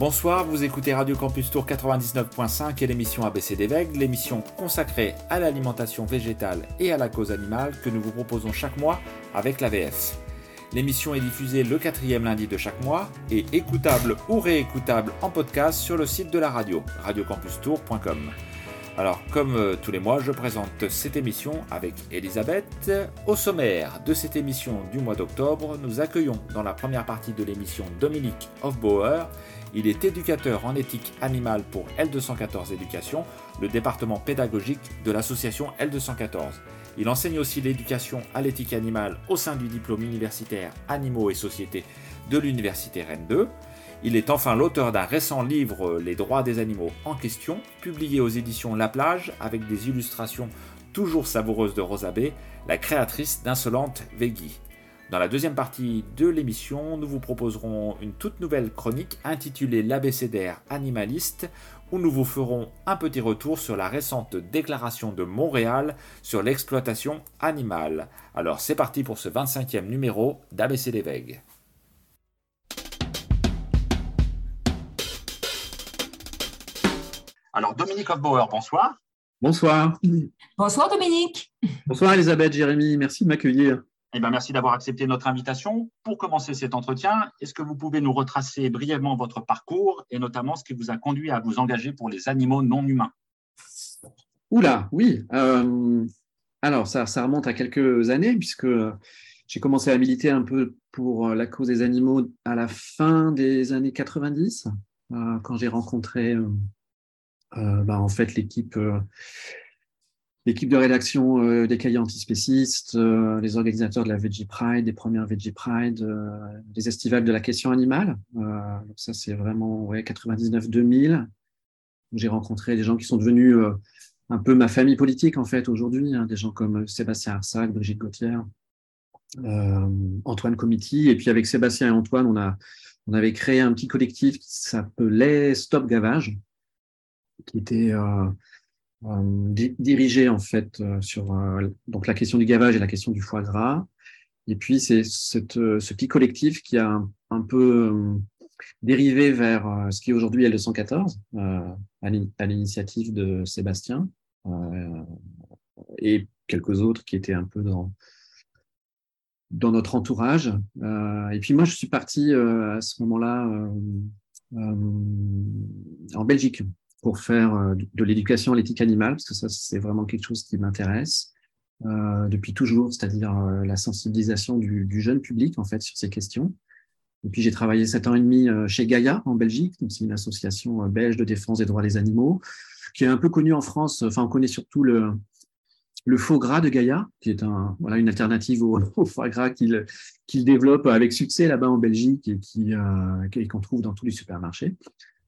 Bonsoir, vous écoutez Radio Campus Tour 99.5 et l'émission ABC des l'émission consacrée à l'alimentation végétale et à la cause animale que nous vous proposons chaque mois avec l'AVF. L'émission est diffusée le quatrième lundi de chaque mois et écoutable ou réécoutable en podcast sur le site de la radio, radiocampustour.com. Alors, comme euh, tous les mois, je présente cette émission avec Elisabeth. Au sommaire de cette émission du mois d'octobre, nous accueillons dans la première partie de l'émission Dominique Hofbauer, il est éducateur en éthique animale pour L214 Éducation, le département pédagogique de l'association L214. Il enseigne aussi l'éducation à l'éthique animale au sein du diplôme universitaire Animaux et Sociétés de l'Université Rennes 2. Il est enfin l'auteur d'un récent livre Les droits des animaux en question, publié aux éditions La Plage avec des illustrations toujours savoureuses de Rosa B, la créatrice d'Insolente Veggie. Dans la deuxième partie de l'émission, nous vous proposerons une toute nouvelle chronique intitulée L'abécédaire animaliste, où nous vous ferons un petit retour sur la récente déclaration de Montréal sur l'exploitation animale. Alors c'est parti pour ce 25e numéro d'ABC des Alors Dominique Hofbauer, bonsoir. Bonsoir. Bonsoir Dominique. Bonsoir Elisabeth, Jérémy, merci de m'accueillir. Eh ben, merci d'avoir accepté notre invitation. Pour commencer cet entretien, est-ce que vous pouvez nous retracer brièvement votre parcours et notamment ce qui vous a conduit à vous engager pour les animaux non humains? Oula, oui. Euh, alors, ça, ça remonte à quelques années puisque j'ai commencé à militer un peu pour la cause des animaux à la fin des années 90, euh, quand j'ai rencontré euh, bah, en fait l'équipe l'équipe de rédaction euh, des cahiers antispécistes, euh, les organisateurs de la Veggie Pride, des premières Veggie Pride, euh, les estivales de la question animale. ça, c'est vraiment ouais, 99-2000. J'ai rencontré des gens qui sont devenus un peu ma famille politique, en fait, aujourd'hui, hein, des gens comme Sébastien Arsac, Brigitte Gauthier, Antoine Comiti. Et puis avec Sébastien et Antoine, on avait créé un petit collectif qui s'appelait Stop Gavage, qui était euh, dirigé en fait euh, sur euh, donc la question du gavage et la question du foie gras. Et puis c'est ce petit collectif qui a un, peu dérivé vers ce qui est aujourd'hui L214 à l'initiative de Sébastien et quelques autres qui étaient un peu dans dans notre entourage. et puis moi, je suis parti à ce moment-là en Belgique pour faire euh, de l'éducation à l'éthique animale, parce que ça, c'est vraiment quelque chose qui m'intéresse euh, depuis toujours, c'est-à-dire euh, la sensibilisation du, jeune public, en fait, sur ces questions. Et puis, j'ai travaillé sept ans et demi chez Gaïa, en Belgique, c'est une association belge de défense des droits des animaux, qui est un peu connue en France. Enfin, on connaît surtout le, faux gras de Gaïa, qui est une alternative au, au foie gras qu'il qu'il développe avec succès là-bas en Belgique et qu'on trouve dans tous les supermarchés.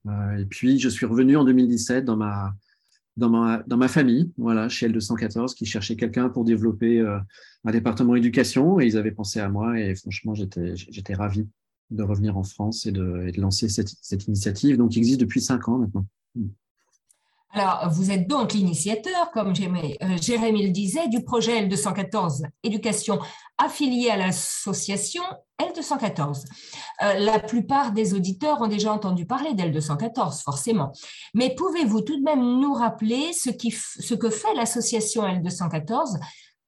Euh, et puis, je suis revenu en 2017 dans ma, famille, voilà, chez L214, qui cherchait quelqu'un pour développer euh, un département éducation. Et ils avaient pensé à moi. Et franchement, j'étais ravi de revenir en France et de, lancer cette, cette, initiative, donc qui existe depuis cinq ans maintenant. Alors, vous êtes donc l'initiateur, comme euh, Jérémy le disait, du projet L214 Éducation affilié à l'association L214. Euh, la plupart des auditeurs ont déjà entendu parler d'L214, forcément. Mais pouvez-vous tout de même nous rappeler ce, qui, ce que fait l'association L214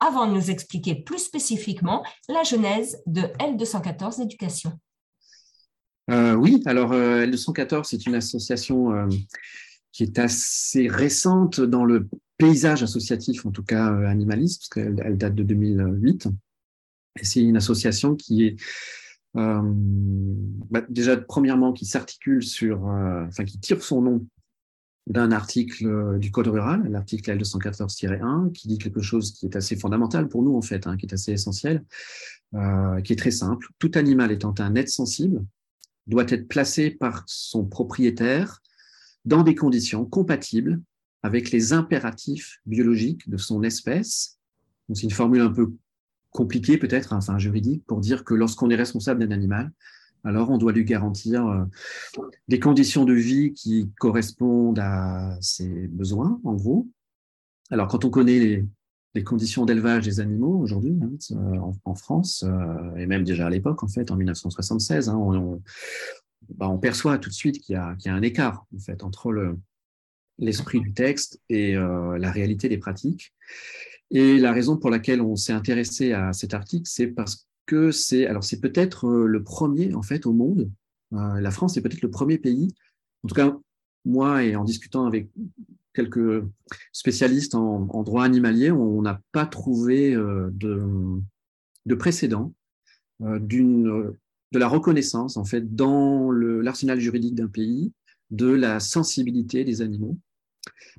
avant de nous expliquer plus spécifiquement la genèse de L214 Éducation? Euh, Oui, alors L214, c'est une association qui est assez récente dans le paysage associatif, en tout cas euh, animaliste, parce qu'elle elle date de 2008. Et c'est une association qui est euh, bah, déjà premièrement qui s'articule sur, euh, enfin qui tire son nom d'un article du Code rural, l'article L214-1, qui dit quelque chose qui est assez fondamental pour nous en fait, hein, qui est assez essentiel, euh, qui est très simple. Tout animal étant un être sensible doit être placé par son propriétaire dans des conditions compatibles avec les impératifs biologiques de son espèce. C'est une formule un peu compliquée peut-être, enfin juridique, pour dire que lorsqu'on est responsable d'un animal, alors on doit lui garantir euh, des conditions de vie qui correspondent à ses besoins, en gros. Alors quand on connaît les, conditions d'élevage des animaux aujourd'hui hein, en, France, euh, et même déjà à l'époque, en fait, en 1976, hein, on, bah, on perçoit tout de suite qu'il y, a un écart entre l'esprit du texte et la réalité des pratiques. Et la raison pour laquelle on s'est intéressé à cet article, c'est parce que c'est alors c'est peut-être le premier en fait au monde. la France est peut-être le premier pays, en tout cas moi et en discutant avec quelques spécialistes en, droit animalier, on n'a pas trouvé euh, de, précédent euh, de la reconnaissance, en fait, dans l'arsenal juridique d'un pays, de la sensibilité des animaux.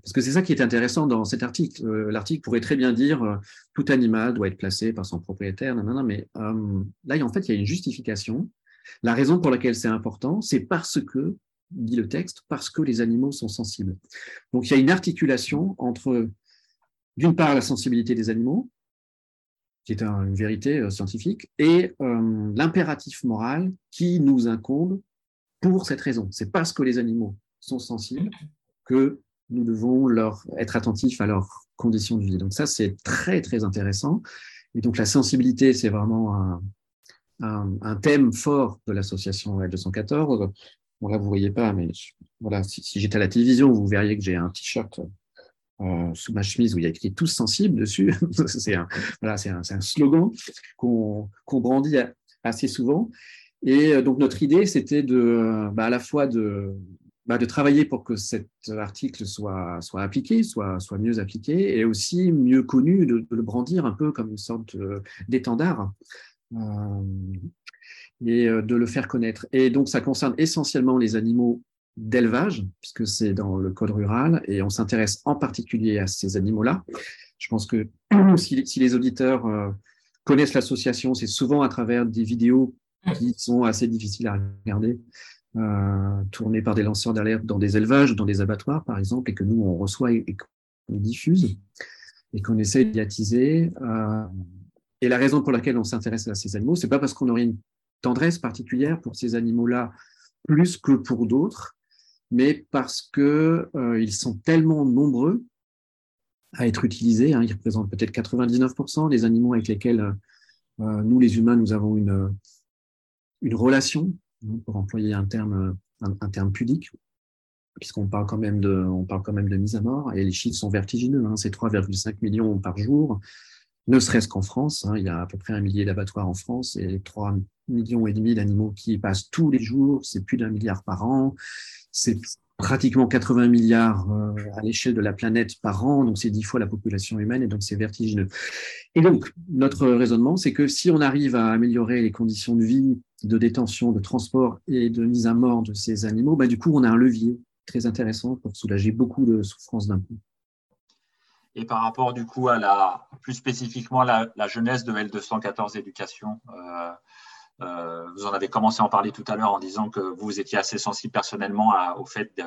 Parce que c'est ça qui est intéressant dans cet article. Euh, l'article pourrait très bien dire tout animal doit être placé par son propriétaire, non, mais là, en fait, il y a une justification. La raison pour laquelle c'est important, c'est parce que dit le texte, parce que les animaux sont sensibles. Donc il y a une articulation entre, d'une part, la sensibilité des animaux, qui est une vérité euh, scientifique, et euh, l'impératif moral qui nous incombe pour cette raison. C'est parce que les animaux sont sensibles que nous devons leur être attentifs à leurs conditions de vie. Donc ça, c'est très, très intéressant. Et donc la sensibilité, c'est vraiment un, thème fort de l'association L214. Bon, là, vous ne voyez pas, mais voilà, si, j'étais à la télévision, vous verriez que j'ai un t-shirt euh, sous ma chemise où il y a écrit tous sensibles dessus. c'est un, voilà, un, slogan qu'on brandit assez souvent. Et euh, donc, notre idée, c'était de, bah, à la fois de, bah, de travailler pour que cet article soit, soit appliqué, soit, soit mieux appliqué, et aussi mieux connu, de, le brandir un peu comme une sorte d'étendard. Euh, et euh, de le faire connaître. Et donc, ça concerne essentiellement les animaux d'élevage, puisque c'est dans le code rural, et on s'intéresse en particulier à ces animaux-là. Je pense que si, les auditeurs euh, connaissent l'association, c'est souvent à travers des vidéos qui sont assez difficiles à regarder, euh, tournées par des lanceurs d'alerte dans des élevages, dans des abattoirs, par exemple, et que nous, on reçoit et, qu'on diffuse, et qu'on essaie de médiatiser. et la raison pour laquelle on s'intéresse à ces animaux, c'est pas parce qu'on aurait une tendresse particulière pour ces animaux-là, plus que pour d'autres, mais parce qu'ils euh, sont tellement nombreux à être utilisés. Hein, ils représentent peut-être 99% des animaux avec lesquels euh, nous, les humains, nous avons une, une relation, hein, pour employer un terme, un, terme pudique, puisqu'on parle quand même de, on parle quand même de mise à mort, et les chiffres sont vertigineux. Hein, c'est 3,5 millions par jour ne serait-ce qu'en France. Hein, il y a à peu près un millier d'abattoirs en France et 3 millions et demi d'animaux qui passent tous les jours. C'est plus d'un milliard par an. C'est pratiquement 80 milliards euh, à l'échelle de la planète par an, donc c'est dix fois la population humaine et donc c'est vertigineux. Et donc, notre raisonnement, c'est que si on arrive à améliorer les conditions de vie, de détention, de transport et de mise à mort de ces animaux, bah, du coup, on a un levier très intéressant pour soulager beaucoup de souffrances d'un coup et par rapport du coup à la plus spécifiquement la, la jeunesse de L214 éducation. Euh, euh, vous en avez commencé à en parler tout à l'heure en disant que vous étiez assez sensible personnellement au fait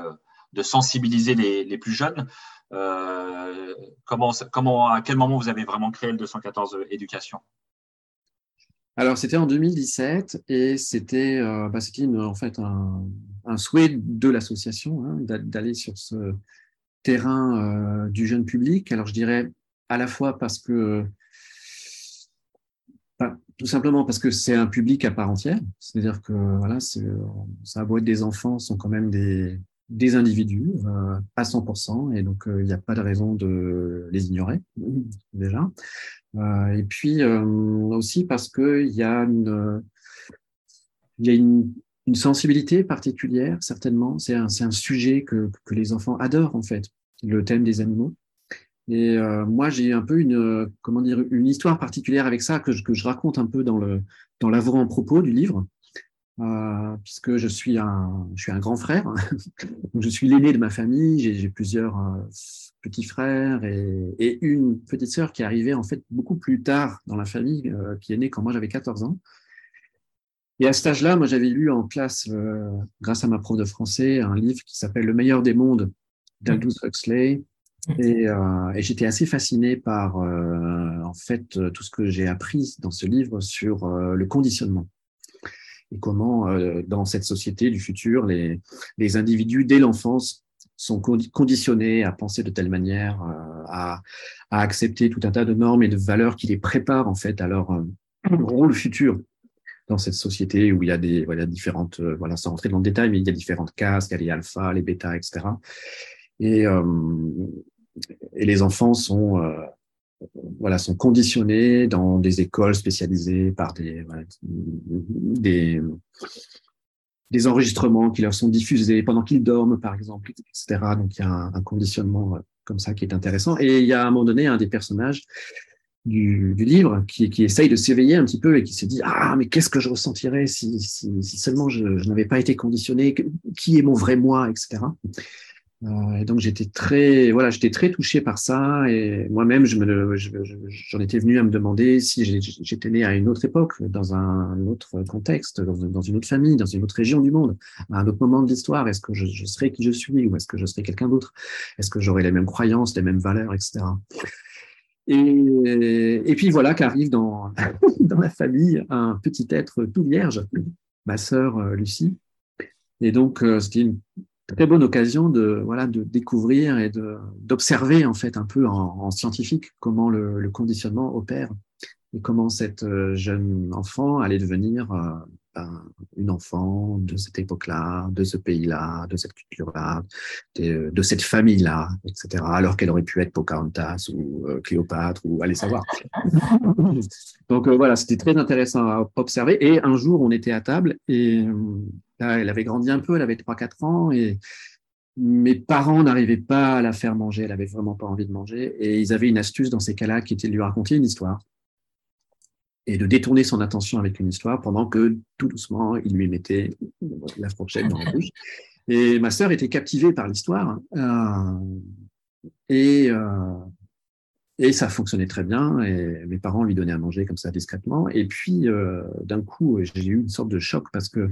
de, sensibiliser les, plus jeunes. Euh, comment, à quel moment vous avez vraiment créé L214 éducation? Alors, c'était en 2017 et c'était bah, en fait un, un, souhait de l'association hein, d'aller sur ce, terrain euh, du jeune public. Alors je dirais à la fois parce que, tout simplement parce que c'est un public à part entière, c'est-à-dire que voilà, ça a être des enfants, sont quand même des, des individus euh, à 100%, et donc euh, il n'y a pas de raison de les ignorer déjà. et puis aussi parce qu'il y a il y a une une sensibilité particulière, certainement. C'est un, sujet que, les enfants adorent, en fait, le thème des animaux. Et euh, moi, j'ai un peu une, comment dire, une histoire particulière avec ça que je, raconte un peu dans l'avant-propos du livre, euh, puisque je suis un, je suis un grand frère. je suis l'aîné de ma famille. J'ai plusieurs euh, petits frères et, et, une petite sœur qui est arrivée en fait beaucoup plus tard dans la famille, qui est née quand moi j'avais 14 ans. Et à cet âge-là, moi, j'avais lu en classe, euh, grâce à ma prof de français, un livre qui s'appelle Le meilleur des mondes d'Aldous Huxley. Et, euh, et j'étais assez fasciné par, euh, en fait, tout ce que j'ai appris dans ce livre sur le conditionnement. Et comment, dans cette société du futur, les, les individus, dès l'enfance, sont conditionnés à penser de telle manière, à, à, accepter tout un tas de normes et de valeurs qui les préparent, en fait, à leur rôle futur dans cette société où il y a des voilà, différentes, voilà, sans rentrer dans le détail, mais il y a différentes castes, il y les alphas, les bêtas, etc. Et, et les enfants sont, voilà, sont conditionnés dans des écoles spécialisées par des, des, des enregistrements qui leur sont diffusés pendant qu'ils dorment, par exemple, etc. Donc, il y a un, conditionnement euh, comme ça qui est intéressant. Et il y a à un moment donné un des personnages du, du livre qui, qui essaye de s'éveiller un petit peu et qui se dit Ah, mais qu'est-ce que je ressentirais si, si, si seulement je, je n'avais pas été conditionné Qui est mon vrai moi, etc. Euh, et donc j'étais très, voilà, j'étais très touché par ça et moi-même, je me, j'en étais venu à me demander si j'étais né à une autre époque, dans un autre contexte, dans, une autre famille, dans une autre région du monde, à un autre moment de l'histoire. Est-ce que je, je, serais qui je suis ou est-ce que je serais quelqu'un d'autre? Est-ce que j'aurais les mêmes croyances, les mêmes valeurs, etc. Et, puis voilà qu'arrive dans dans la famille un petit être tout vierge, ma sœur euh, Lucie. Et donc, euh, c'était une très bonne occasion de voilà de découvrir et d'observer en fait un peu en, en scientifique comment le, conditionnement opère et comment cette euh, jeune enfant allait devenir une enfant de cette époque-là, de ce pays-là, de cette culture-là, de, cette famille-là, etc. Alors qu'elle aurait pu être Pocahontas ou euh, Cléopâtre ou allez savoir. Donc voilà, c'était très intéressant à observer. Et un jour, on était à table et elle avait grandi un peu, elle avait 3-4 ans et mes parents n'arrivaient pas à la faire manger, elle avait vraiment pas envie de manger. Et ils avaient une astuce dans ces cas-là qui était de lui raconter une histoire et de détourner son attention avec une histoire pendant que tout doucement, il lui mettait la fourchette dans la bouche. Et ma sœur était captivée par l'histoire euh, et, euh, et ça fonctionnait très bien. Et mes parents lui donnaient à manger comme ça discrètement. Et puis, euh, d'un coup, j'ai eu une sorte de choc parce que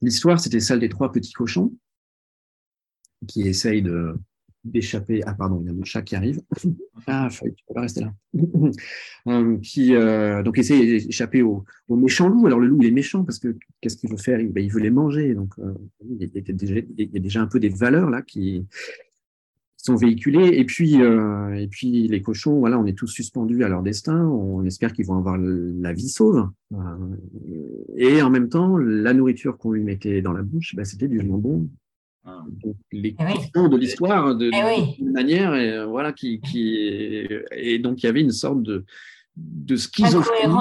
L'histoire, c'était celle des trois petits cochons qui essayent de d'échapper. Ah pardon, il y a mon chat qui arrive. Ah, tu peux pas rester là. Euh, qui euh, donc essaye d'échapper au, au, méchant loup. Alors le loup, il est méchant parce que qu'est-ce qu'il veut faire? Ben, il veut les manger. Donc euh, il, y a déjà, il y a déjà un peu des valeurs là qui sont véhiculés. Et puis, euh, et puis les cochons, voilà, on est tous suspendus à leur destin. On espère qu'ils vont avoir la vie sauve. Et en même temps, la nourriture qu'on lui mettait dans la bouche, bah, c'était du jambon. Les eh questions de l'histoire, de, eh manière, et, euh, voilà, qui, qui, et donc il y avait une sorte de, de schizophrénie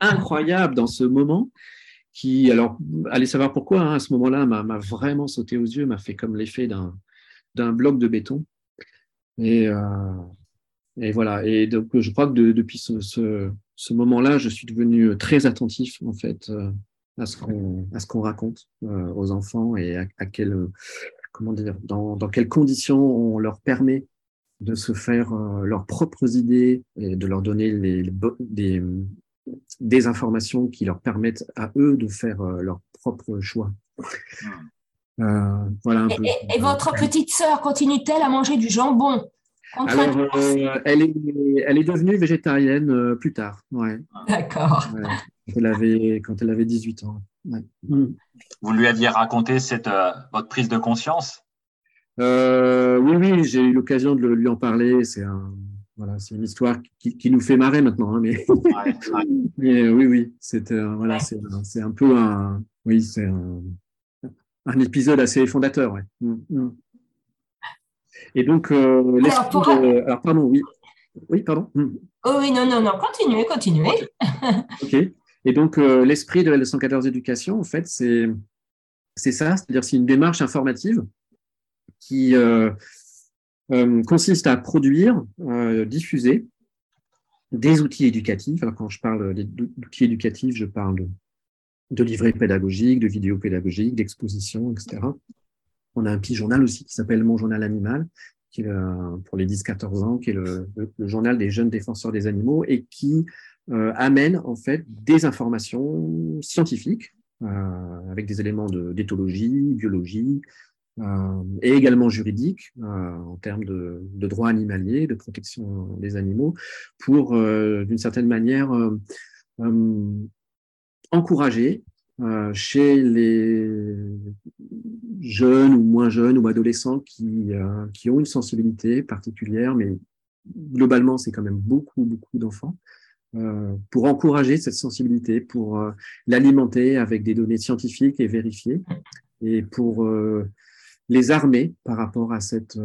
incroyable dans ce moment qui, alors, allez savoir pourquoi, hein, à ce moment-là, m'a vraiment sauté aux yeux, m'a fait comme l'effet d'un d'un bloc de béton. Et, euh, et, voilà. Et donc, je crois que depuis ce, ce, moment-là, je suis devenu très attentif, en fait, euh, à ce qu'on à ce qu'on raconte euh, aux enfants et à, à quel, comment dire, dans, dans, quelles conditions on leur permet de se faire leurs propres idées et de leur donner les, des, des informations qui leur permettent à eux de faire leurs propres choix. Hmm. Euh, voilà et, votre petite sœur continue-t-elle à manger du jambon Alors, euh, elle, est, elle est devenue végétarienne euh, plus tard. Ouais. D'accord. Elle avait, quand elle avait 18 ans. Mm. Vous lui aviez raconté cette, votre prise de conscience? Oui, oui, j'ai eu l'occasion de lui en parler. C'est un, voilà, c'est une histoire qui, qui, nous fait marrer maintenant. Hein, mais... mais oui, oui, c'est voilà, c'est un peu un. Oui, c'est un un épisode assez fondateur. Ouais. Mm, mm. Et donc, euh, alors, pardon, oui. Oui, pardon. Mm. Oh, oui, non, non, non, continuez, continuez. ok. Et donc, euh, l'esprit de la 214 éducation, en fait, c'est, ça, c'est-à-dire c'est une démarche informative qui euh, consiste à produire, diffuser des outils éducatifs. Alors, quand je parle d'outils éducatifs, je parle de livrets pédagogiques, de vidéos pédagogiques, d'expositions, etc. On a un petit journal aussi qui s'appelle Mon Journal Animal, qui est pour les 10-14 ans, qui est le, journal des jeunes défenseurs des animaux et qui euh, amène en fait des informations scientifiques euh, avec des éléments d'éthologie, biologie euh, et également juridiques en termes de, de droit animalier, de protection des animaux, pour d'une certaine manière encourager euh, chez les jeunes ou moins jeunes ou adolescents qui, euh, qui ont une sensibilité particulière, mais globalement, c'est quand même beaucoup, beaucoup d'enfants, pour encourager cette sensibilité, pour l'alimenter avec des données scientifiques et vérifiées, et pour les armer par rapport à cette,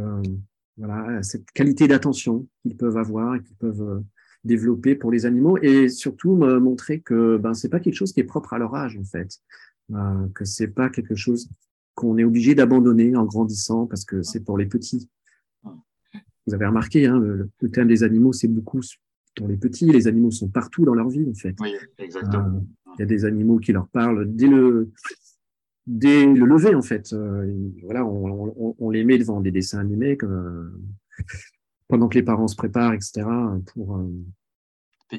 voilà, cette qualité d'attention qu'ils peuvent avoir et qu'ils peuvent développer pour les animaux, et surtout montrer que ben, c'est pas quelque chose qui est propre à leur âge en fait, que c'est pas quelque chose qu'on est obligé d'abandonner en grandissant parce que c'est pour les petits. Vous avez remarqué, hein, le, thème des animaux, c'est beaucoup pour les petits. Les animaux sont partout dans leur vie, en fait. Oui, exactement. Euh, il y a des animaux qui leur parlent dès le, dès le lever, en fait. Euh, voilà, on, on, les met devant des dessins animés comme, euh, pendant que les parents se préparent, etc., pour,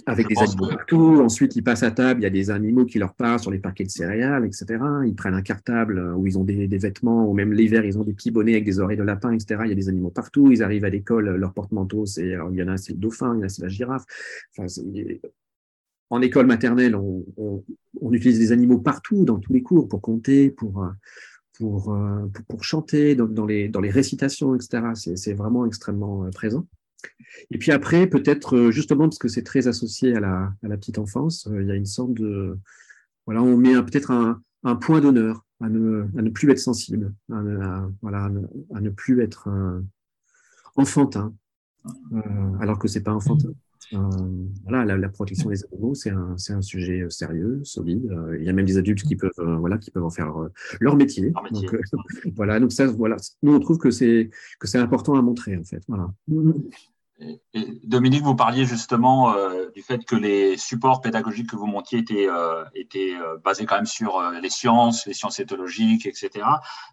avec des animaux partout. Ensuite, ils passent à table, il y a des animaux qui leur parlent sur les parquets de céréales, etc. Ils prennent un cartable euh, où ils ont des, vêtements, ou même l'hiver, ils ont des petits bonnets avec des oreilles de lapin, etc. Il y a des animaux partout. Ils arrivent à l'école, leur porte-manteau, c'est, il y en a, c'est le dauphin, il y en a, c'est la girafe. Enfin, en école maternelle, on, utilise des animaux partout, dans tous les cours, pour compter, pour, euh, euh, pour, pour, chanter, dans, dans, les, dans les récitations, etc. C'est, c'est vraiment extrêmement présent. Et puis après, peut-être euh, justement parce que c'est très associé à la, à la petite enfance, euh, il y a une sorte de... Voilà, on met peut-être un, un, point d'honneur à ne, à ne, plus être sensible, à ne, voilà, à ne, plus être euh, enfantin, alors que c'est pas enfantin. voilà, la, la, protection des animaux, c'est un, un, sujet sérieux, solide. il y a même des adultes qui peuvent, voilà, qui peuvent en faire leur métier. Donc, voilà, donc ça, voilà, nous on trouve que c'est que c'est important à montrer en fait. Voilà. Dominique, vous parliez justement euh, du fait que les supports pédagogiques que vous montiez étaient, euh, étaient euh, basés quand même sur les sciences, les sciences éthologiques, etc.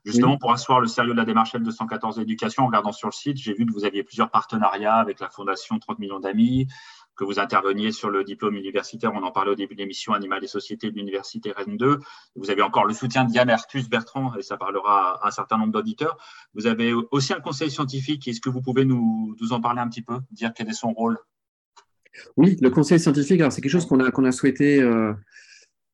Justement, pour asseoir le sérieux de la démarche L214 d'éducation, en regardant sur le site, j'ai vu que vous aviez plusieurs partenariats avec la Fondation 30 millions d'amis, que vous interveniez sur le diplôme universitaire. On en parlait au début de l'émission Animal et Société de l'Université Rennes 2. Vous avez encore le soutien Diane Artus Bertrand, et ça parlera à un certain nombre d'auditeurs. Vous avez aussi un conseil scientifique. Est-ce que vous pouvez nous, en parler un petit peu, dire quel est son rôle? Oui, le conseil scientifique, alors c'est quelque chose qu'on a, a souhaité euh,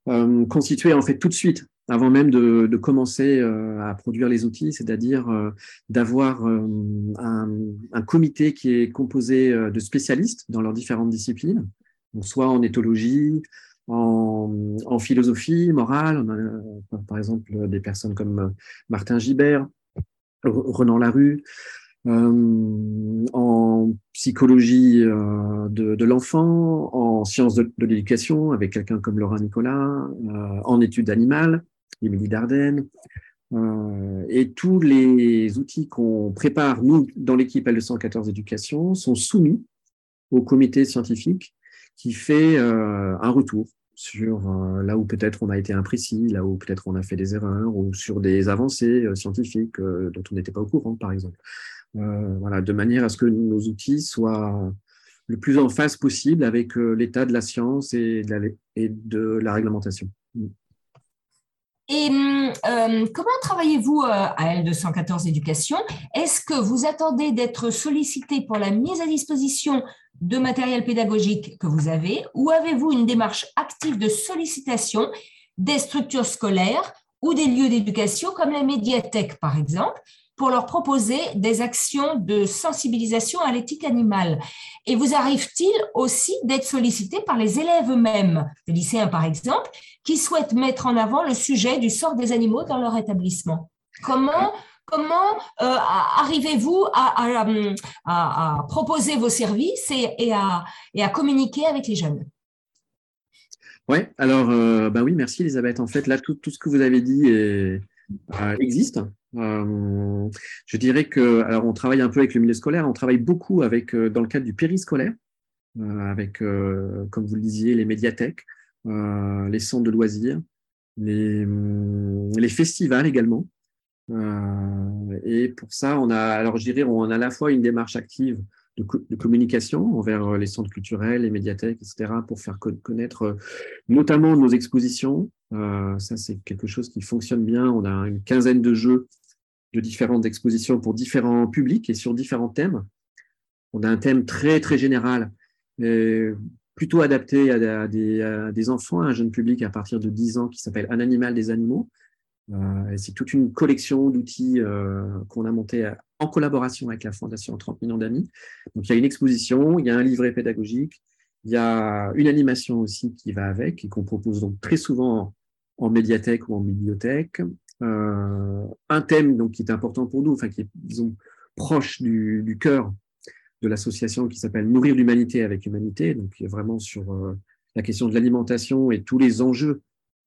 euh, constituer en fait tout de suite avant même de, de commencer euh, à produire les outils, c'est-à-dire euh, d'avoir euh, un, un, comité qui est composé de spécialistes dans leurs différentes disciplines, donc soit en éthologie, en, en philosophie morale, on a par exemple des personnes comme Martin Gibert, Renan Larue, euh, en psychologie euh, de, l'enfant, en sciences de, l'éducation avec quelqu'un comme Laura Nicolas, euh, en études animales, Émilie Dardenne. Et tous les outils qu'on prépare, nous, dans l'équipe L214 Éducation, sont soumis au comité scientifique qui fait un retour sur là où peut-être on a été imprécis, là où peut-être on a fait des erreurs, ou sur des avancées scientifiques dont on n'était pas au courant, par exemple. Voilà, de manière à ce que nos outils soient le plus en phase possible avec l'état de la science et de la, réglementation. Et euh, comment travaillez-vous euh, à L214 Éducation? Est-ce que vous attendez d'être sollicité pour la mise à disposition de matériel pédagogique que vous avez ou avez-vous une démarche active de sollicitation des structures scolaires ou des lieux d'éducation comme la médiathèque par exemple? Pour leur proposer des actions de sensibilisation à l'éthique animale. Et vous arrive-t-il aussi d'être sollicité par les élèves eux-mêmes, les lycéens par exemple, qui souhaitent mettre en avant le sujet du sort des animaux dans leur établissement? Comment Comment euh, arrivez-vous à, proposer vos services et, à, communiquer avec les jeunes? Oui, alors, euh, bah oui, merci Elisabeth. En fait, là, tout, ce que vous avez dit euh, existe. Euh, je dirais que, alors on travaille un peu avec le milieu scolaire, on travaille beaucoup avec, euh, dans le cadre du périscolaire, avec, comme vous le disiez, les médiathèques, les centres de loisirs, les, les festivals également. et pour ça, on a, alors je dirais, on a à la fois une démarche active de, communication envers euh, les centres culturels, les médiathèques, etc., pour faire connaître euh, notamment nos expositions. Euh, ça, c'est quelque chose qui fonctionne bien. On a une quinzaine de jeux de différentes expositions pour différents publics et sur différents thèmes. On a un thème très, très général, plutôt adapté à, des, à des enfants, à un jeune public à partir de 10 ans qui s'appelle Un animal des animaux. Euh, c'est toute une collection d'outils euh, qu'on a monté en collaboration avec la Fondation 30 millions d'amis. Donc, il y a une exposition, il y a un livret pédagogique, Il y a une animation aussi qui va avec et qu'on propose donc très souvent en médiathèque ou en bibliothèque. Euh, un thème donc qui est important pour nous, enfin qui est disons proche du, du cœur de l'association qui s'appelle Nourrir l'humanité avec humanité, donc qui est vraiment sur euh, la question de l'alimentation et tous les enjeux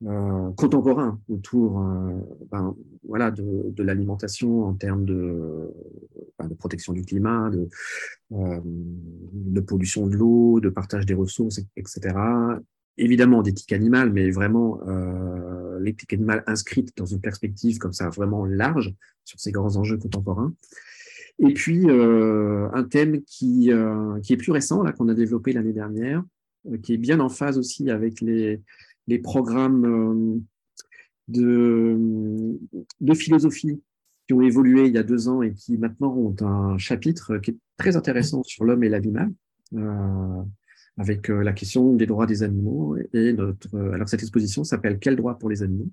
euh, contemporains autour euh, ben, voilà, de, l'alimentation en termes de, ben, protection du climat, de, euh, de pollution de l'eau, de partage des ressources, etc. Évidemment d'éthique animale, mais vraiment l'éthique animale inscrite dans une perspective comme ça vraiment large sur ces grands enjeux contemporains. Et puis, un thème qui, qui est plus récent, là, qu'on a développé l'année dernière, qui est bien en phase aussi avec les, les programmes euh, de, philosophie qui ont évolué il y a deux ans et qui maintenant ont un chapitre qui est très intéressant sur l'homme et l'animal, euh, avec la question des droits des animaux. Et notre, alors cette exposition s'appelle Quels droits pour les animaux?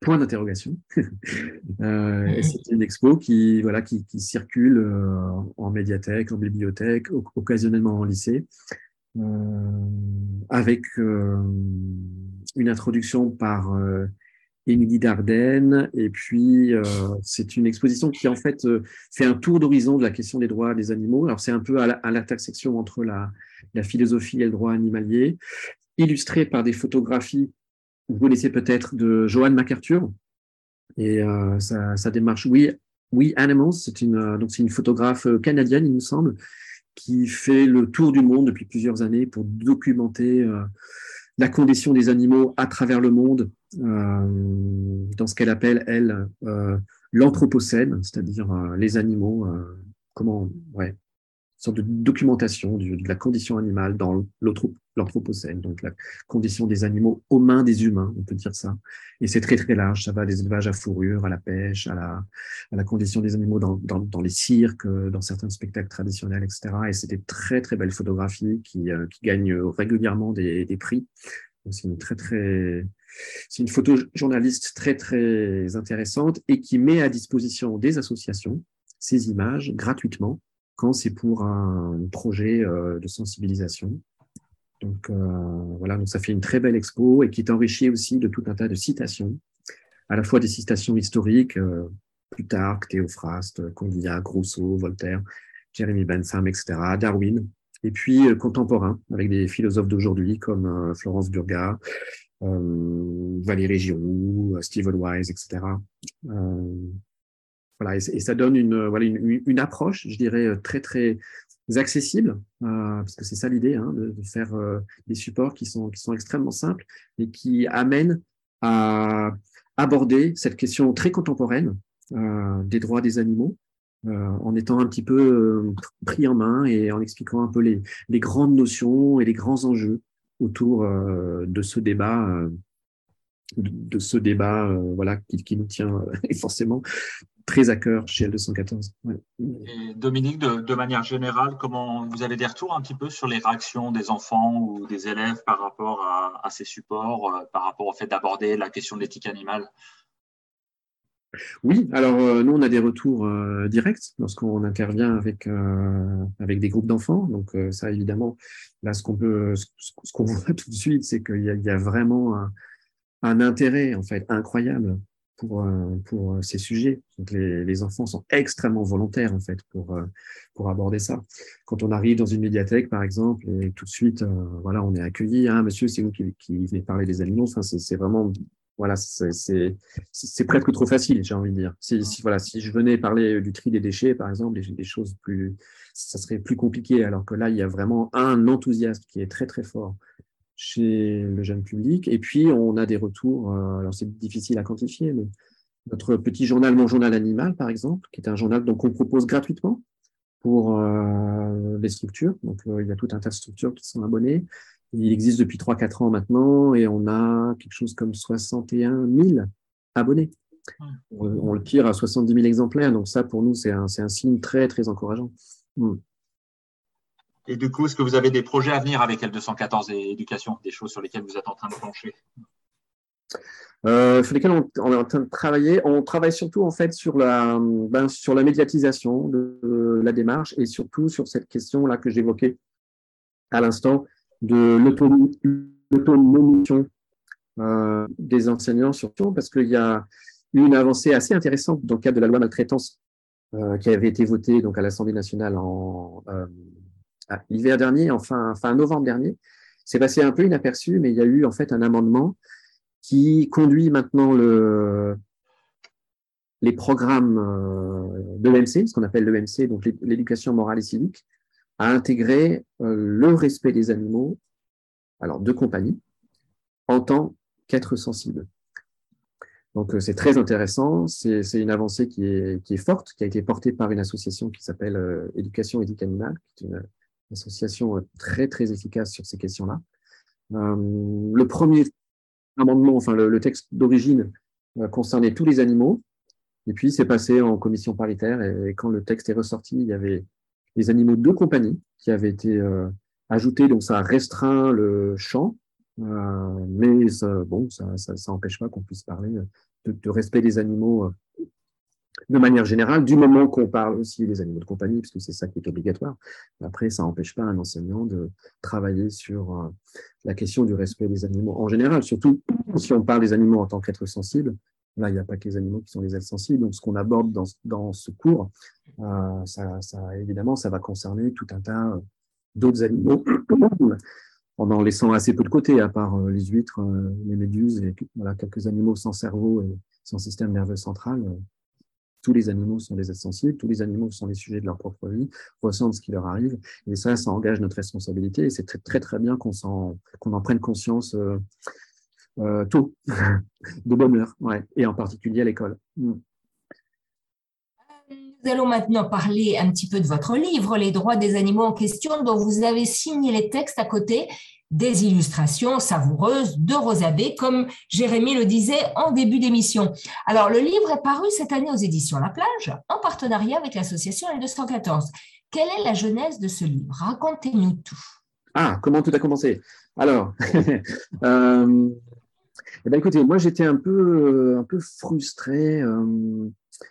Point d'interrogation. euh, c'est une expo qui, voilà, qui, circule euh, en médiathèque, en bibliothèque, occasionnellement en lycée, euh, avec euh, une introduction par euh, Émilie Dardenne. Et puis, euh, c'est une exposition qui, en fait, fait un tour d'horizon de la question des droits des animaux. Alors, c'est un peu à l'intersection entre la, philosophie et le droit animalier, illustrée par des photographies vous connaissez peut-être de Joanne MacArthur et euh, sa, démarche We, We Animals. C'est une, euh, c'est une photographe euh, canadienne, il me semble, qui fait le tour du monde depuis plusieurs années pour documenter euh, la condition des animaux à travers le monde euh, dans ce qu'elle appelle, elle, euh, l'anthropocène, c'est-à-dire les animaux, comment, ouais, de documentation de, la condition animale dans l'anthropocène, donc la condition des animaux aux mains des humains, on peut dire ça. Et c'est très très large, ça va des élevages à fourrure, à la pêche, à la, condition des animaux dans, les cirques, dans certains spectacles traditionnels, etc. Et c'est des très très belles photographies qui, euh, gagnent régulièrement des, prix. C'est une très très c'est une photojournaliste très très intéressante et qui met à disposition des associations ces images gratuitement quand c'est pour un projet euh, de sensibilisation. Donc euh, voilà, donc ça fait une très belle expo et qui est enrichie aussi de tout un tas de citations, à la fois des citations historiques, euh, Plutarque, Théophraste, Condillac, Rousseau, Voltaire, Jérémy Bentham, etc., Darwin, et puis euh, contemporains avec des philosophes d'aujourd'hui comme Florence Burga, Valérie Giroud, Stephen Wise, etc. Voilà, et, ça donne une, voilà, une, une, approche, je dirais, euh, très, très accessible, euh, parce que c'est ça l'idée, hein, de, faire euh, des supports qui sont, qui sont extrêmement simples et qui amènent à aborder cette question très contemporaine euh, des droits des animaux, euh, en étant un petit peu euh, pris en main et en expliquant un peu les, les grandes notions et les grands enjeux autour de ce débat de ce débat voilà qui, nous tient forcément très à cœur chez L214. Ouais. Et Dominique, de, de, manière générale, comment vous avez des retours un petit peu sur les réactions des enfants ou des élèves par rapport à, à ces supports, euh, par rapport au fait d'aborder la question de l'éthique animale? Oui, alors euh, nous on a des retours euh, directs lorsqu'on intervient avec euh, avec des groupes d'enfants. Donc ça évidemment, là ce qu'on peut, ce, ce qu'on voit tout de suite, c'est qu'il y, y, a vraiment un, un intérêt en fait incroyable pour, euh, pour ces sujets. Donc les, les, enfants sont extrêmement volontaires en fait pour, euh, pour aborder ça. Quand on arrive dans une médiathèque par exemple et tout de suite euh, voilà on est accueilli, ah monsieur c'est vous qui, qui venez parler des animaux. Enfin c'est vraiment voilà c'est c'est presque trop facile j'ai envie de dire. Si, si, voilà si je venais parler du tri des déchets par exemple des, des choses plus ça serait plus compliqué alors que là il y a vraiment un enthousiasme qui est très très fort chez le jeune public. Et puis, on a des retours, euh, alors c'est difficile à quantifier, mais notre petit journal Mon Journal Animal, par exemple, qui est un journal qu'on propose gratuitement pour euh, les structures. Donc, euh, il y a tout un tas de structures qui sont abonnées. Il existe depuis 3-4 ans maintenant et on a quelque chose comme 61 000 abonnés. On, on, le tire à 70 000 exemplaires. Donc, ça, pour nous, c'est un, un, signe très, très encourageant. Mmh. Et du coup, est-ce que vous avez des projets à venir avec L214 et éducation, des choses sur lesquelles vous êtes en train de plancher euh, sur lesquels on, est en train de travailler. On travaille surtout en fait sur la, ben, sur la médiatisation de, de, la démarche et surtout sur cette question là que j'évoquais à l'instant, de l'autonomisation euh, des enseignants, surtout parce qu'il y a une avancée assez intéressante dans le cadre de la loi maltraitance euh, qui avait été votée donc, à l'Assemblée nationale en euh, l'hiver dernier, enfin fin novembre dernier. C'est passé un peu inaperçu, mais il y a eu en fait un amendement qui conduit maintenant le, les programmes de l'EMC, ce qu'on appelle l'EMC, donc l'éducation morale et civique, à intégrer le respect des animaux, alors de compagnie, en tant qu'être sensible. Donc, euh, c'est très intéressant. C'est une avancée qui est, qui est, forte, qui a été portée par une association qui s'appelle euh, Éducation éthique animale, qui est une association euh, très, très efficace sur ces questions-là. le premier amendement, enfin, le, texte d'origine concernait tous les animaux. Et puis, c'est passé en commission paritaire. Et, quand le texte est ressorti, il y avait les animaux de compagnie qui avaient été ajoutés. Donc, ça restreint le champ euh, mais ça, bon, ça n'empêche pas qu'on puisse parler de, respect des animaux euh, de manière générale, du moment qu'on parle aussi des animaux de compagnie, puisque c'est ça qui est obligatoire. Après, ça n'empêche pas un enseignant de travailler sur euh, la question du respect des animaux en général, surtout si on parle des animaux en tant qu'être sensible. Là, il n'y a pas que les animaux qui sont des êtres sensibles. Donc, ce qu'on aborde dans, ce cours, ça, ça, évidemment, ça va concerner tout un tas d'autres animaux en laissant assez peu de côté, à part euh, les huîtres, euh, les méduses et quelques animaux sans cerveau et sans système nerveux central. Euh, tous les animaux sont des êtres sensibles, tous les animaux sont les sujets de leur propre vie, ressentent ce qui leur arrive. Et ça, ça engage notre responsabilité. Et c'est très, très, très bien qu'on en, qu'on en prenne conscience euh, tôt, de bonne heure, ouais, et en particulier à l'école. Mm. Nous allons maintenant parler un petit peu de votre livre, Les droits des animaux en question, dont vous avez signé les textes à côté des illustrations savoureuses de Rosabé, comme Jérémy le disait en début d'émission. Alors, le livre est paru cette année aux éditions La Plage, en partenariat avec l'association L214. Quelle est la genèse de ce livre? Racontez-nous tout. Ah, comment tout a commencé? Alors, euh, eh ben, écoutez, moi j'étais un peu, un peu frustré. Euh,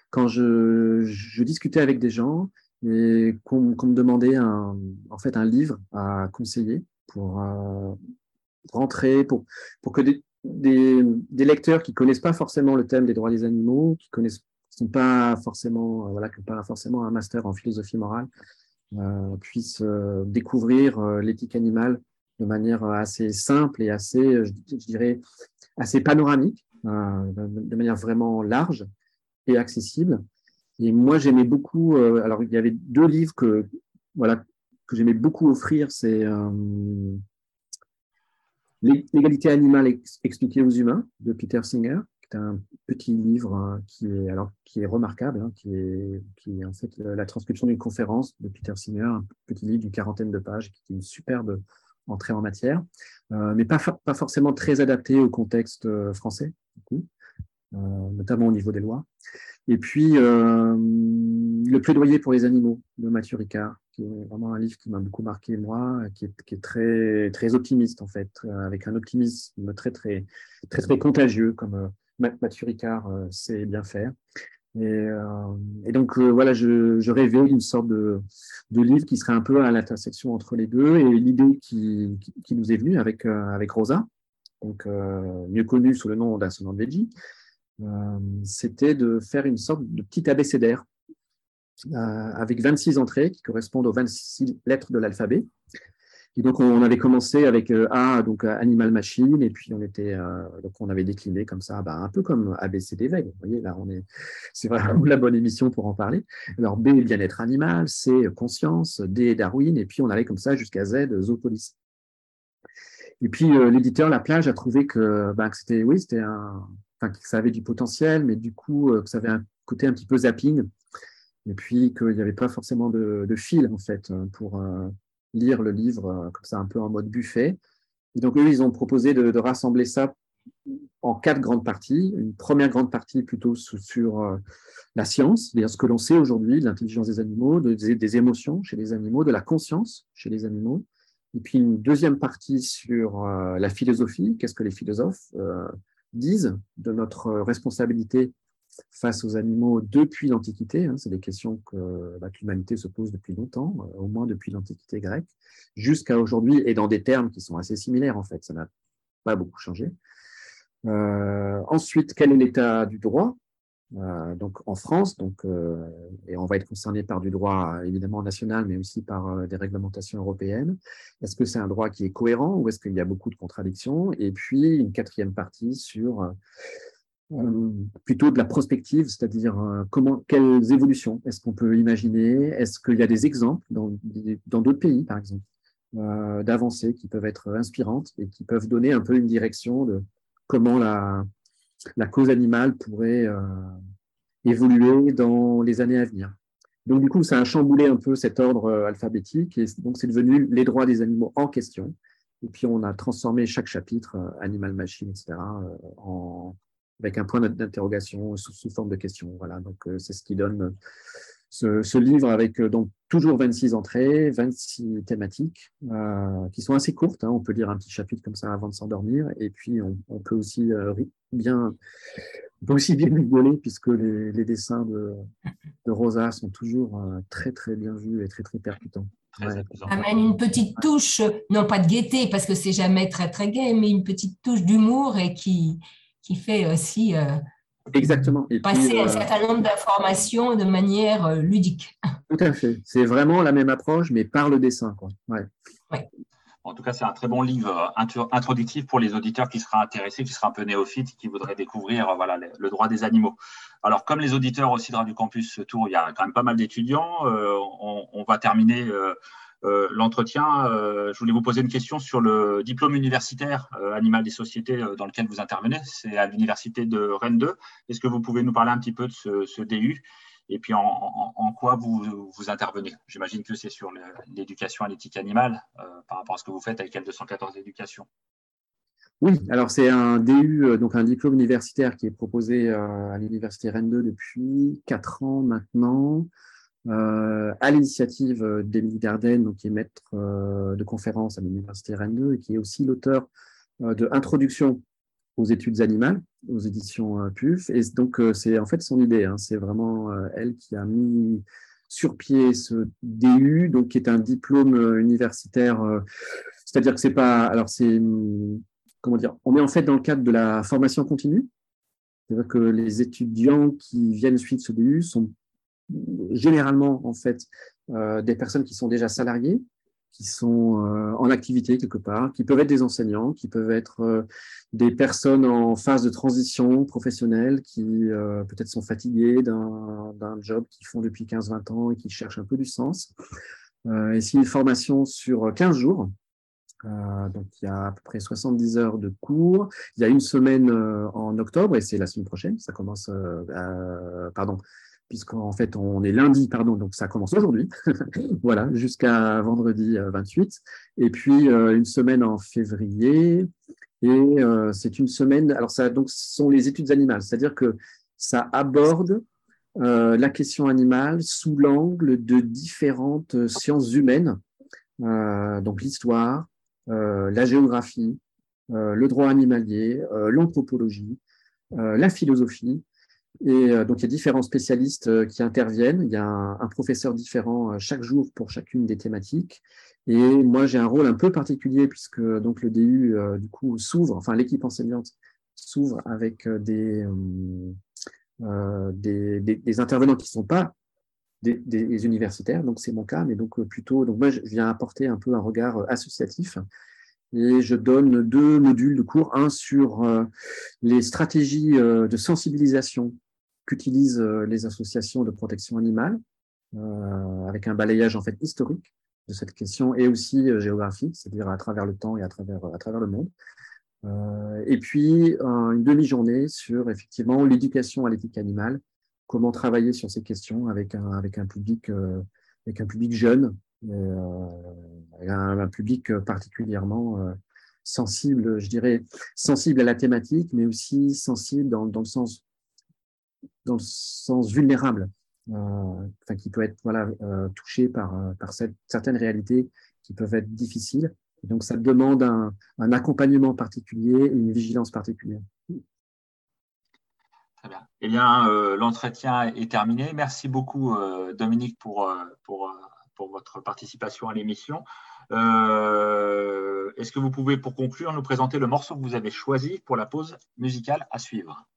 quand je, discutais avec des gens et qu'on me demandait en fait un livre à conseiller pour euh, rentrer, pour, pour que des, lecteurs qui connaissent pas forcément le thème des droits des animaux, qui connaissent sont pas forcément, euh, voilà, pas forcément un master en philosophie morale, euh, puissent découvrir l'éthique animale de manière assez simple et assez, je, dirais, assez panoramique, de manière vraiment large et accessible. Et moi, j'aimais beaucoup. Alors, il y avait deux livres que voilà que j'aimais beaucoup offrir. C'est euh, L'égalité animale expliquée aux humains de Peter Singer, qui est un petit livre hein, qui est alors qui est remarquable, hein, qui est qui est en fait la transcription d'une conférence de Peter Singer, un petit livre d'une quarantaine de pages, qui est une superbe entrée en matière, euh, mais pas, pas forcément très adapté au contexte français. Euh, notamment au niveau des lois. Et puis, Le plaidoyer pour les animaux de Mathieu Ricard, qui est vraiment un livre qui m'a beaucoup marqué, moi, qui est, très, très optimiste, en fait, euh, avec un optimisme très, très, très, très contagieux, comme Mathieu Ricard sait bien faire. Et, donc, voilà, je, rêvais d'une sorte de, de, livre qui serait un peu à l'intersection entre les deux. Et l'idée qui, qui, nous est venue avec, avec Rosa, donc mieux connue sous le nom d'Assonant Veggie, euh, c'était de faire une sorte de petit abécédaire euh, avec 26 entrées qui correspondent aux 26 lettres de l'alphabet. Et donc, on avait commencé avec euh, A, donc animal machine, et puis on était, donc on avait décliné comme ça, bah, un peu comme ABCD Vous voyez, là, on est, c'est vraiment la bonne émission pour en parler. Alors, B, bien-être animal, C, conscience, D, Darwin, et puis on allait comme ça jusqu'à Z, Zoopolis. Et puis, l'éditeur La Plage a trouvé que, bah, que c'était, oui, c'était un, que ça avait du potentiel, mais du coup, euh, que ça avait un côté un petit peu zapping, et puis qu'il n'y avait pas forcément de, fil, en fait, pour euh, lire le livre euh, comme ça, un peu en mode buffet. Et donc, eux, ils ont proposé de, rassembler ça en quatre grandes parties. Une première grande partie plutôt sur, la science, c'est-à-dire ce que l'on sait aujourd'hui de l'intelligence des animaux, des, émotions chez les animaux, de la conscience chez les animaux. Et puis une deuxième partie sur la philosophie, qu'est-ce que les philosophes disent de notre responsabilité face aux animaux depuis l'Antiquité. Hein. c'est des questions que, bah, l'humanité se pose depuis longtemps, euh, au moins depuis l'Antiquité grecque, jusqu'à aujourd'hui, et dans des termes qui sont assez similaires en fait. Ça n'a pas beaucoup changé. Euh, ensuite, quel est l'état du droit? Euh, donc en France, donc, et on va être concerné par du droit évidemment national, mais aussi par des réglementations européennes. Est-ce que c'est un droit qui est cohérent ou est-ce qu'il y a beaucoup de contradictions? Et puis une quatrième partie sur plutôt de la prospective, c'est-à-dire comment, quelles évolutions est-ce qu'on peut imaginer? Est-ce qu'il y a des exemples dans d'autres pays, par exemple, d'avancées qui peuvent être inspirantes et qui peuvent donner un peu une direction de comment la, cause animale pourrait euh, évoluer dans les années à venir? Donc, du coup, ça a chamboulé un peu cet ordre euh, alphabétique et donc c'est devenu les droits des animaux en question. Et puis, on a transformé chaque chapitre, euh, animal, machine, etc., en, avec un point d'interrogation sous, sous, forme de question. Voilà, donc c'est ce qui donne ce, livre avec euh, donc toujours 26 entrées, 26 thématiques euh, qui sont assez courtes. Hein. On peut lire un petit chapitre comme ça avant de s'endormir. Et puis, on, peut aussi euh, bien, on peut aussi bien rigoler puisque les, dessins de, de, Rosa sont toujours très, très bien vus et très, très percutants. Amène une petite touche, non pas de gaieté parce que c'est jamais très, très gai, mais une petite touche d'humour et qui, qui fait aussi Exactement. Et Passer un euh, certain nombre d'informations de manière euh, ludique. Tout à fait. C'est vraiment la même approche, mais par le dessin. Quoi. Ouais. En tout cas, c'est un très bon livre euh, introductif pour les auditeurs qui seraient intéressés, qui seraient un peu néophytes, qui voudraient découvrir voilà, le droit des animaux. Alors, comme les auditeurs aussi de Radio Campus Tour, il y a quand même pas mal d'étudiants. on, va terminer euh, l'entretien, euh, je voulais vous poser une question sur le diplôme universitaire euh, animal des sociétés dans lequel vous intervenez. C'est à l'université de Rennes 2. Est-ce que vous pouvez nous parler un petit peu de ce, DU et puis en, quoi vous, vous intervenez? J'imagine que c'est sur l'éducation à l'éthique animale par rapport à ce que vous faites avec L214 Éducation. Oui, alors c'est un DU, donc un diplôme universitaire qui est proposé à l'université Rennes 2 depuis quatre ans maintenant. Euh, à l'initiative euh, d'Émilie Dardenne, qui est maître euh, de conférence à l'Université Rennes 2 et qui est aussi l'auteur de Introduction aux études animales aux éditions PUF. Et donc, c'est en fait son idée. Hein. c'est vraiment elle qui a mis sur pied ce DU, donc qui est un diplôme universitaire. C'est-à-dire que c'est pas. Alors, c'est. Comment dire On est en fait dans le cadre de la formation continue. C'est-à-dire que les étudiants qui viennent suivre ce DU sont généralement en fait euh, des personnes qui sont déjà salariées, qui sont euh, en activité quelque part, qui peuvent être des enseignants, qui peuvent être euh, des personnes en phase de transition professionnelle, qui peut-être sont fatiguées d'un job qu'ils font depuis 15-20 ans et qui cherchent un peu du sens. et c'est une formation sur 15 jours, donc, il y a à peu près 70 heures de cours. Il y a une semaine en octobre et c'est la semaine prochaine. Ça commence, pardon, puisqu'en fait on est lundi, pardon, donc ça commence aujourd'hui, voilà, jusqu'à vendredi 28, euh, et puis euh, une semaine en février, et euh, c'est une semaine, alors ça donc ce sont les études animales, c'est-à-dire que ça aborde la question animale sous l'angle de différentes sciences humaines, donc l'histoire, la géographie, le droit animalier, l'anthropologie, la philosophie, et euh, donc, il y a différents spécialistes euh, qui interviennent. Il y a un, professeur différent euh, chaque jour pour chacune des thématiques. Et moi, j'ai un rôle un peu particulier puisque donc le DU du coup s'ouvre, enfin l'équipe enseignante s'ouvre avec des, intervenants qui ne sont pas des, des, universitaires. Donc c'est mon cas, mais donc plutôt donc moi je viens apporter un peu un regard associatif et je donne deux modules de cours, un sur les stratégies de sensibilisation qu'utilisent euh, les associations de protection animale, euh, avec un balayage en fait historique de cette question et aussi euh, géographique, c'est-à-dire à travers le temps et à travers, à travers le monde. et puis une demi-journée sur effectivement l'éducation à l'éthique animale, comment travailler sur ces questions avec un, avec un, public, avec un public jeune, un, public particulièrement sensible, je dirais, sensible à la thématique, mais aussi sensible dans le sens dans le sens vulnérable, euh, enfin, qui peut être voilà, euh, touché par, euh, par certaines réalités qui peuvent être difficiles. Donc, ça demande un, un accompagnement particulier une vigilance particulière. Très bien. Eh bien, l'entretien est terminé. Merci beaucoup, Dominique, pour, pour, pour, votre participation à l'émission. Est-ce que vous pouvez, pour conclure, nous présenter le morceau que vous avez choisi pour la pause musicale à suivre?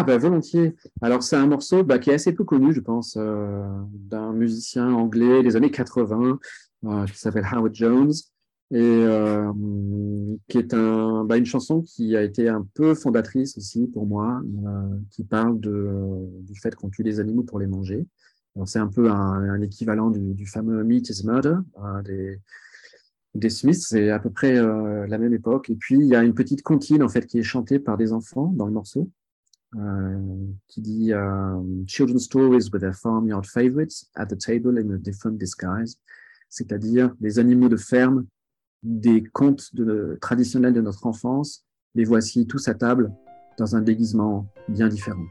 Ah, bah, volontiers. Alors, c'est un morceau bah, qui est assez peu connu, je pense, d'un musicien anglais des années 80 qui s'appelle Howard Jones et euh, qui est un, bah, une chanson qui a été un peu fondatrice aussi pour moi, euh, qui parle du fait qu'on tue des animaux pour les manger. C'est un peu un, équivalent du, fameux Meat is Murder euh, des, Smiths, c'est à peu près euh, la même époque. Et puis il y a une petite comptine en fait qui est chantée par des enfants dans le morceau, euh, qui dit Children's stories with their farmyard favorites at the table in a different disguise, c'est-à-dire des animaux de ferme des contes traditionnels de notre enfance, les voici tous à table dans un déguisement bien différent.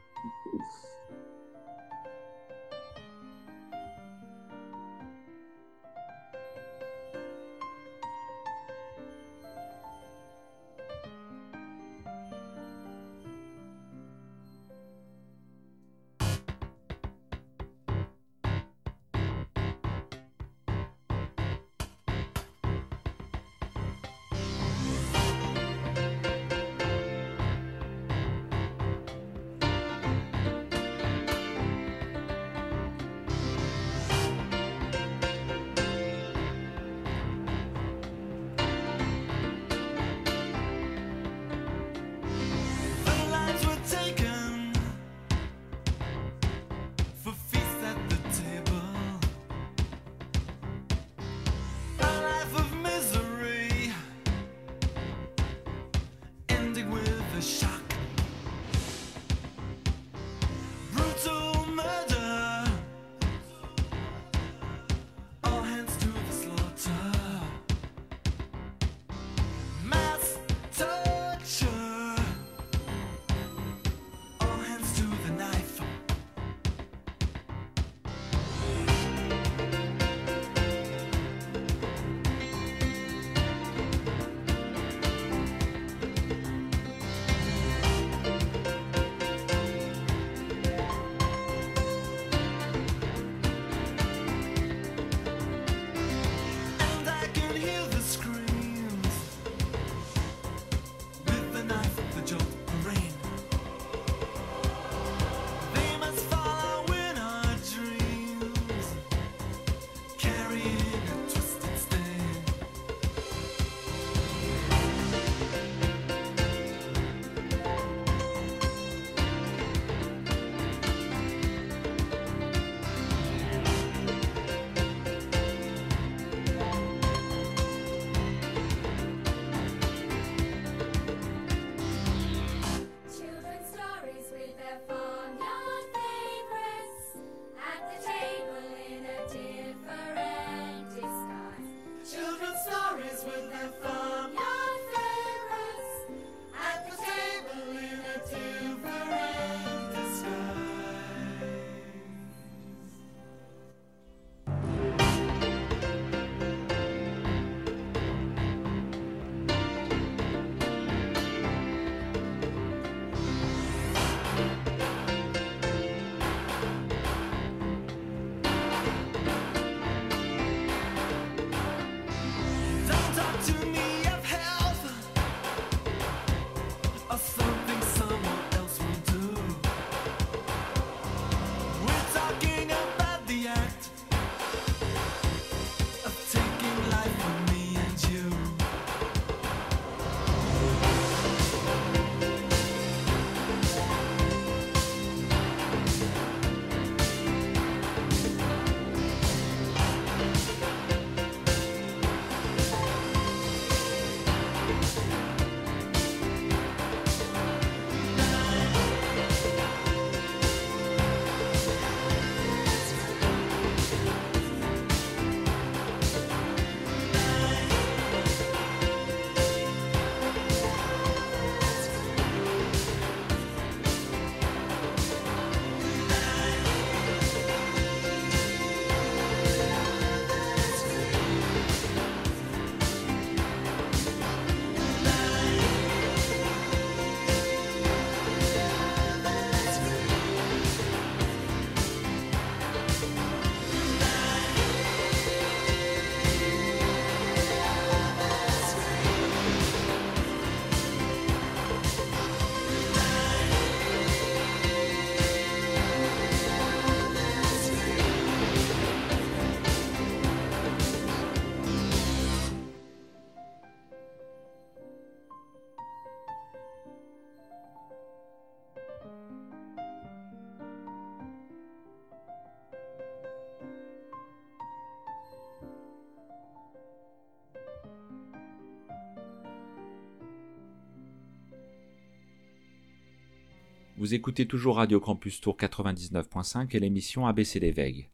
Vous écoutez toujours Radio Campus Tour 99.5 et l'émission ABCD Veille.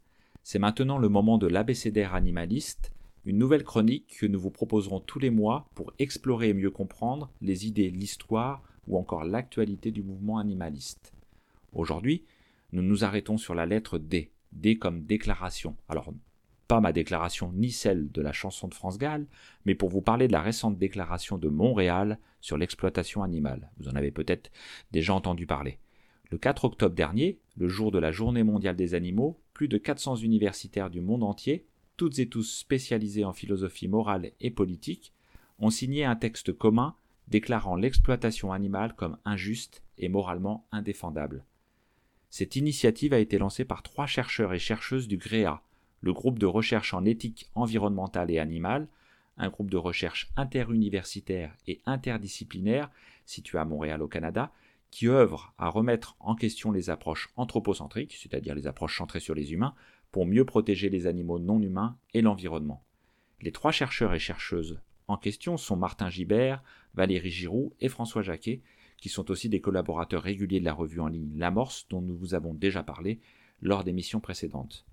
C'est maintenant le moment de l'ABCDR animaliste, une nouvelle chronique que nous vous proposerons tous les mois pour explorer et mieux comprendre les idées, l'histoire ou encore l'actualité du mouvement animaliste. Aujourd'hui, nous nous arrêtons sur la lettre D, D comme déclaration. Alors, pas ma déclaration ni celle de la chanson de France Gall, mais pour vous parler de la récente déclaration de Montréal sur l'exploitation animale. Vous en avez peut-être déjà entendu parler. Le 4 octobre dernier, le jour de la Journée mondiale des animaux, plus de 400 universitaires du monde entier, toutes et tous spécialisés en philosophie morale et politique, ont signé un texte commun déclarant l'exploitation animale comme injuste et moralement indéfendable. Cette initiative a été lancée par trois chercheurs et chercheuses du GREA, le groupe de recherche en éthique environnementale et animale, un groupe de recherche interuniversitaire et interdisciplinaire situé à Montréal au Canada, qui œuvre à remettre en question les approches anthropocentriques, c'est-à-dire les approches centrées sur les humains, pour mieux protéger les animaux non humains et l'environnement. Les trois chercheurs et chercheuses en question sont Martin Gibert, Valérie Giroux et François Jacquet, qui sont aussi des collaborateurs réguliers de la revue en ligne L'Amorce, dont nous vous avons déjà parlé lors des missions précédentes.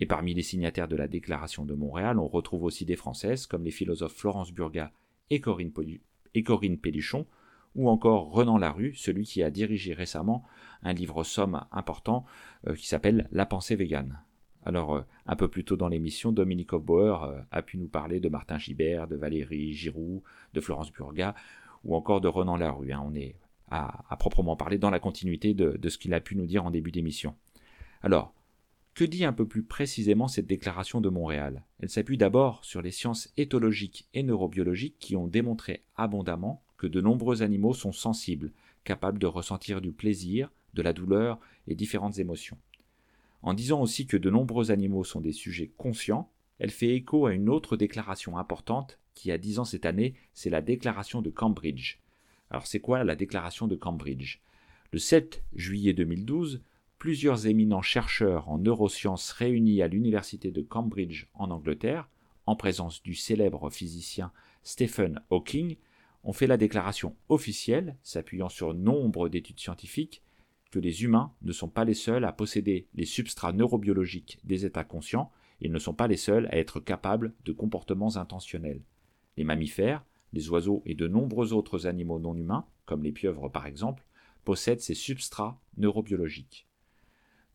Et parmi les signataires de la Déclaration de Montréal, on retrouve aussi des Françaises comme les philosophes Florence Burga et Corinne, et Corinne Pelluchon, ou encore Renan Larue, celui qui a dirigé récemment un livre somme important euh, qui s'appelle La pensée végane. Alors, euh, un peu plus tôt dans l'émission, Dominique Hofbauer euh, a pu nous parler de Martin Gibert, de Valérie Giroux, de Florence Burga, ou encore de Renan Larue. Hein. On est à, proprement parler dans la continuité de, de ce qu'il a pu nous dire en début d'émission. Alors, que dit un peu plus précisément cette déclaration de Montréal? Elle s'appuie d'abord sur les sciences éthologiques et neurobiologiques qui ont démontré abondamment que de nombreux animaux sont sensibles, capables de ressentir du plaisir, de la douleur et différentes émotions. En disant aussi que de nombreux animaux sont des sujets conscients, elle fait écho à une autre déclaration importante qui a dix ans cette année, c'est la déclaration de Cambridge. Alors c'est quoi la déclaration de Cambridge? Le 7 juillet 2012, plusieurs éminents chercheurs en neurosciences réunis à l'université de Cambridge en Angleterre, en présence du célèbre physicien Stephen Hawking, ont fait la déclaration officielle, s'appuyant sur nombre d'études scientifiques, que les humains ne sont pas les seuls à posséder les substrats neurobiologiques des états conscients, ils ne sont pas les seuls à être capables de comportements intentionnels. Les mammifères, les oiseaux et de nombreux autres animaux non humains, comme les pieuvres par exemple, possèdent ces substrats neurobiologiques.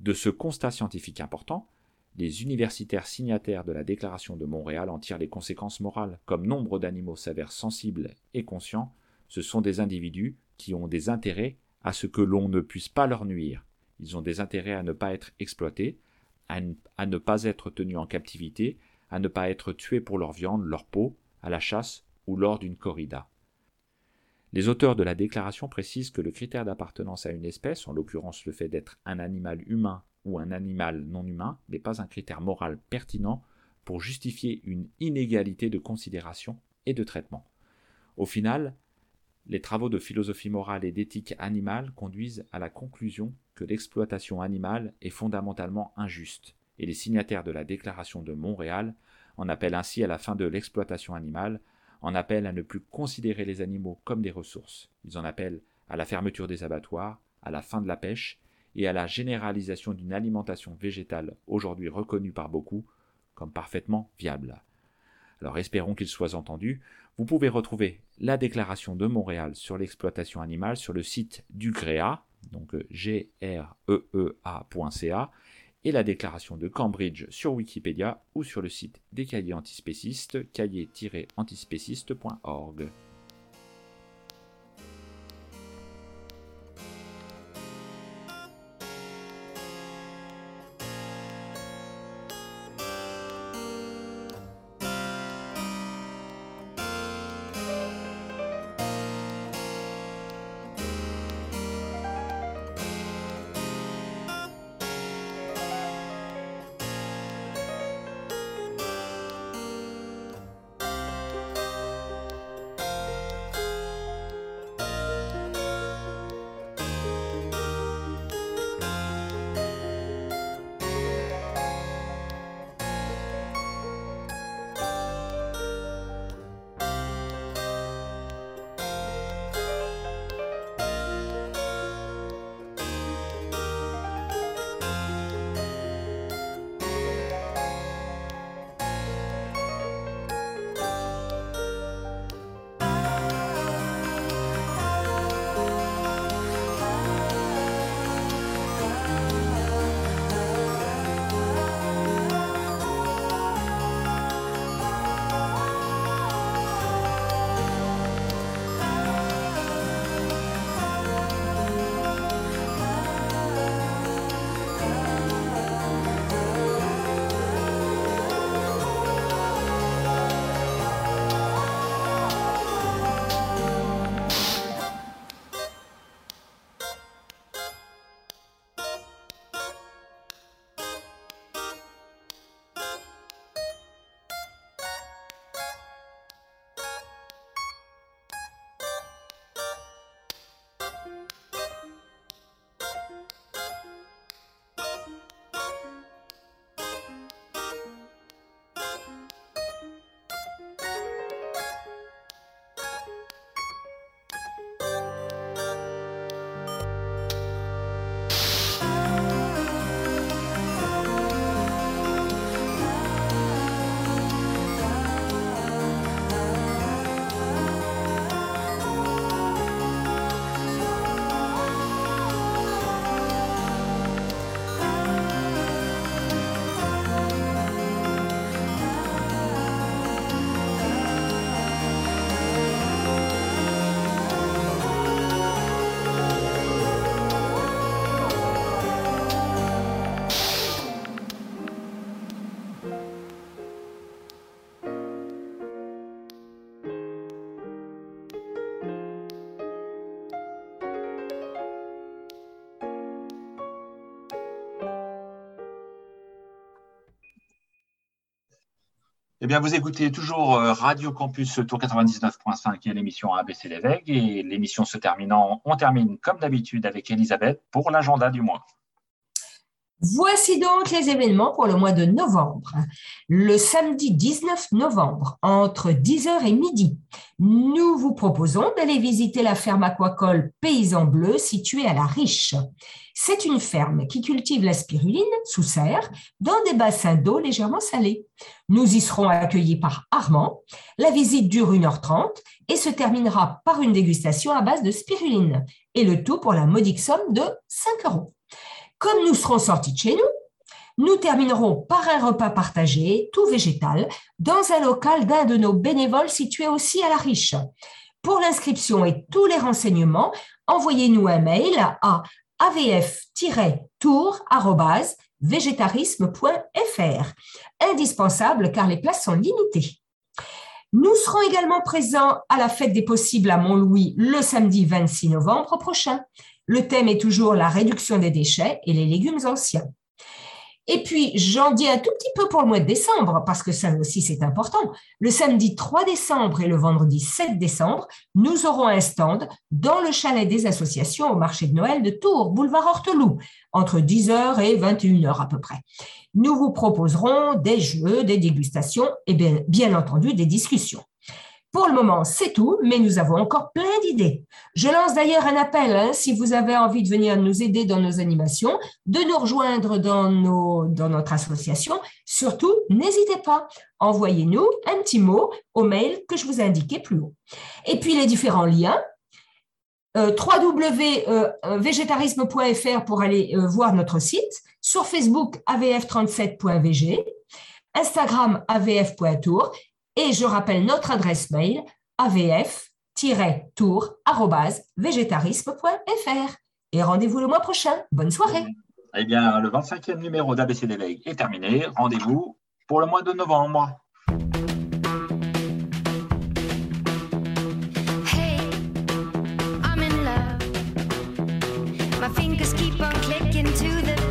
De ce constat scientifique important, les universitaires signataires de la Déclaration de Montréal en tirent les conséquences morales. Comme nombre d'animaux s'avèrent sensibles et conscients, ce sont des individus qui ont des intérêts à ce que l'on ne puisse pas leur nuire. Ils ont des intérêts à ne pas être exploités, à, ne pas être tenus en captivité, à ne pas être tués pour leur viande, leur peau, à la chasse ou lors d'une corrida. Les auteurs de la déclaration précisent que le critère d'appartenance à une espèce, en l'occurrence le fait d'être un animal humain ou un animal non humain, n'est pas un critère moral pertinent pour justifier une inégalité de considération et de traitement. Au final, les travaux de philosophie morale et d'éthique animale conduisent à la conclusion que l'exploitation animale est fondamentalement injuste, et les signataires de la Déclaration de Montréal en appellent ainsi à la fin de l'exploitation animale en appellent à ne plus considérer les animaux comme des ressources. Ils en appellent à la fermeture des abattoirs, à la fin de la pêche et à la généralisation d'une alimentation végétale aujourd'hui reconnue par beaucoup comme parfaitement viable. Alors espérons qu'il soit entendu. Vous pouvez retrouver la déclaration de Montréal sur l'exploitation animale sur le site du GREA, donc g r e e a.ca, et la déclaration de Cambridge sur Wikipédia ou sur le site des cahiers antispécistes, cahiers-antispécistes.org. Eh bien, vous écoutez toujours euh, Radio Campus Tour 99.5 et l'émission ABC l'évêque. Et l'émission se terminant, on termine comme d'habitude avec Elisabeth pour l'agenda du mois. Voici donc les événements pour le mois de novembre. Le samedi 19 novembre, entre 10h et midi, nous vous proposons d'aller visiter la ferme aquacole Paysan Bleu située à La Riche. C'est une ferme qui cultive la spiruline sous serre dans des bassins d'eau légèrement salés. Nous y serons accueillis par Armand. La visite dure 1h30 et se terminera par une dégustation à base de spiruline et le tout pour la modique somme de 5 euros. Comme nous serons sortis de chez nous, nous terminerons par un repas partagé, tout végétal, dans un local d'un de nos bénévoles situé aussi à La Riche. Pour l'inscription et tous les renseignements, envoyez-nous un mail à avf-tour.végétarisme.fr. Indispensable car les places sont limitées. Nous serons également présents à la fête des possibles à Mont-Louis le samedi 26 novembre prochain. Le thème est toujours la réduction des déchets et les légumes anciens. Et puis, j'en dis un tout petit peu pour le mois de décembre, parce que ça aussi, c'est important. Le samedi 3 décembre et le vendredi 7 décembre, nous aurons un stand dans le chalet des associations au marché de Noël de Tours, boulevard Horteloup, entre 10h et 21h à peu près. Nous vous proposerons des jeux, des dégustations et bien, bien entendu des discussions. Pour le moment, c'est tout, mais nous avons encore plein d'idées. Je lance d'ailleurs un appel, hein, si vous avez envie de venir nous aider dans nos animations, de nous rejoindre dans, nos, dans notre association. Surtout, n'hésitez pas, envoyez-nous un petit mot au mail que je vous ai indiqué plus haut. Et puis les différents liens, euh, www.végétarisme.fr pour aller euh, voir notre site, sur Facebook avf37.vg, Instagram avf.tour et je rappelle notre adresse mail avf-tour.végétarisme.fr. Et rendez-vous le mois prochain. Bonne soirée. Eh bien, le 25e numéro d'ABC Veille est terminé. Rendez-vous pour le mois de novembre. Moment between the striking and the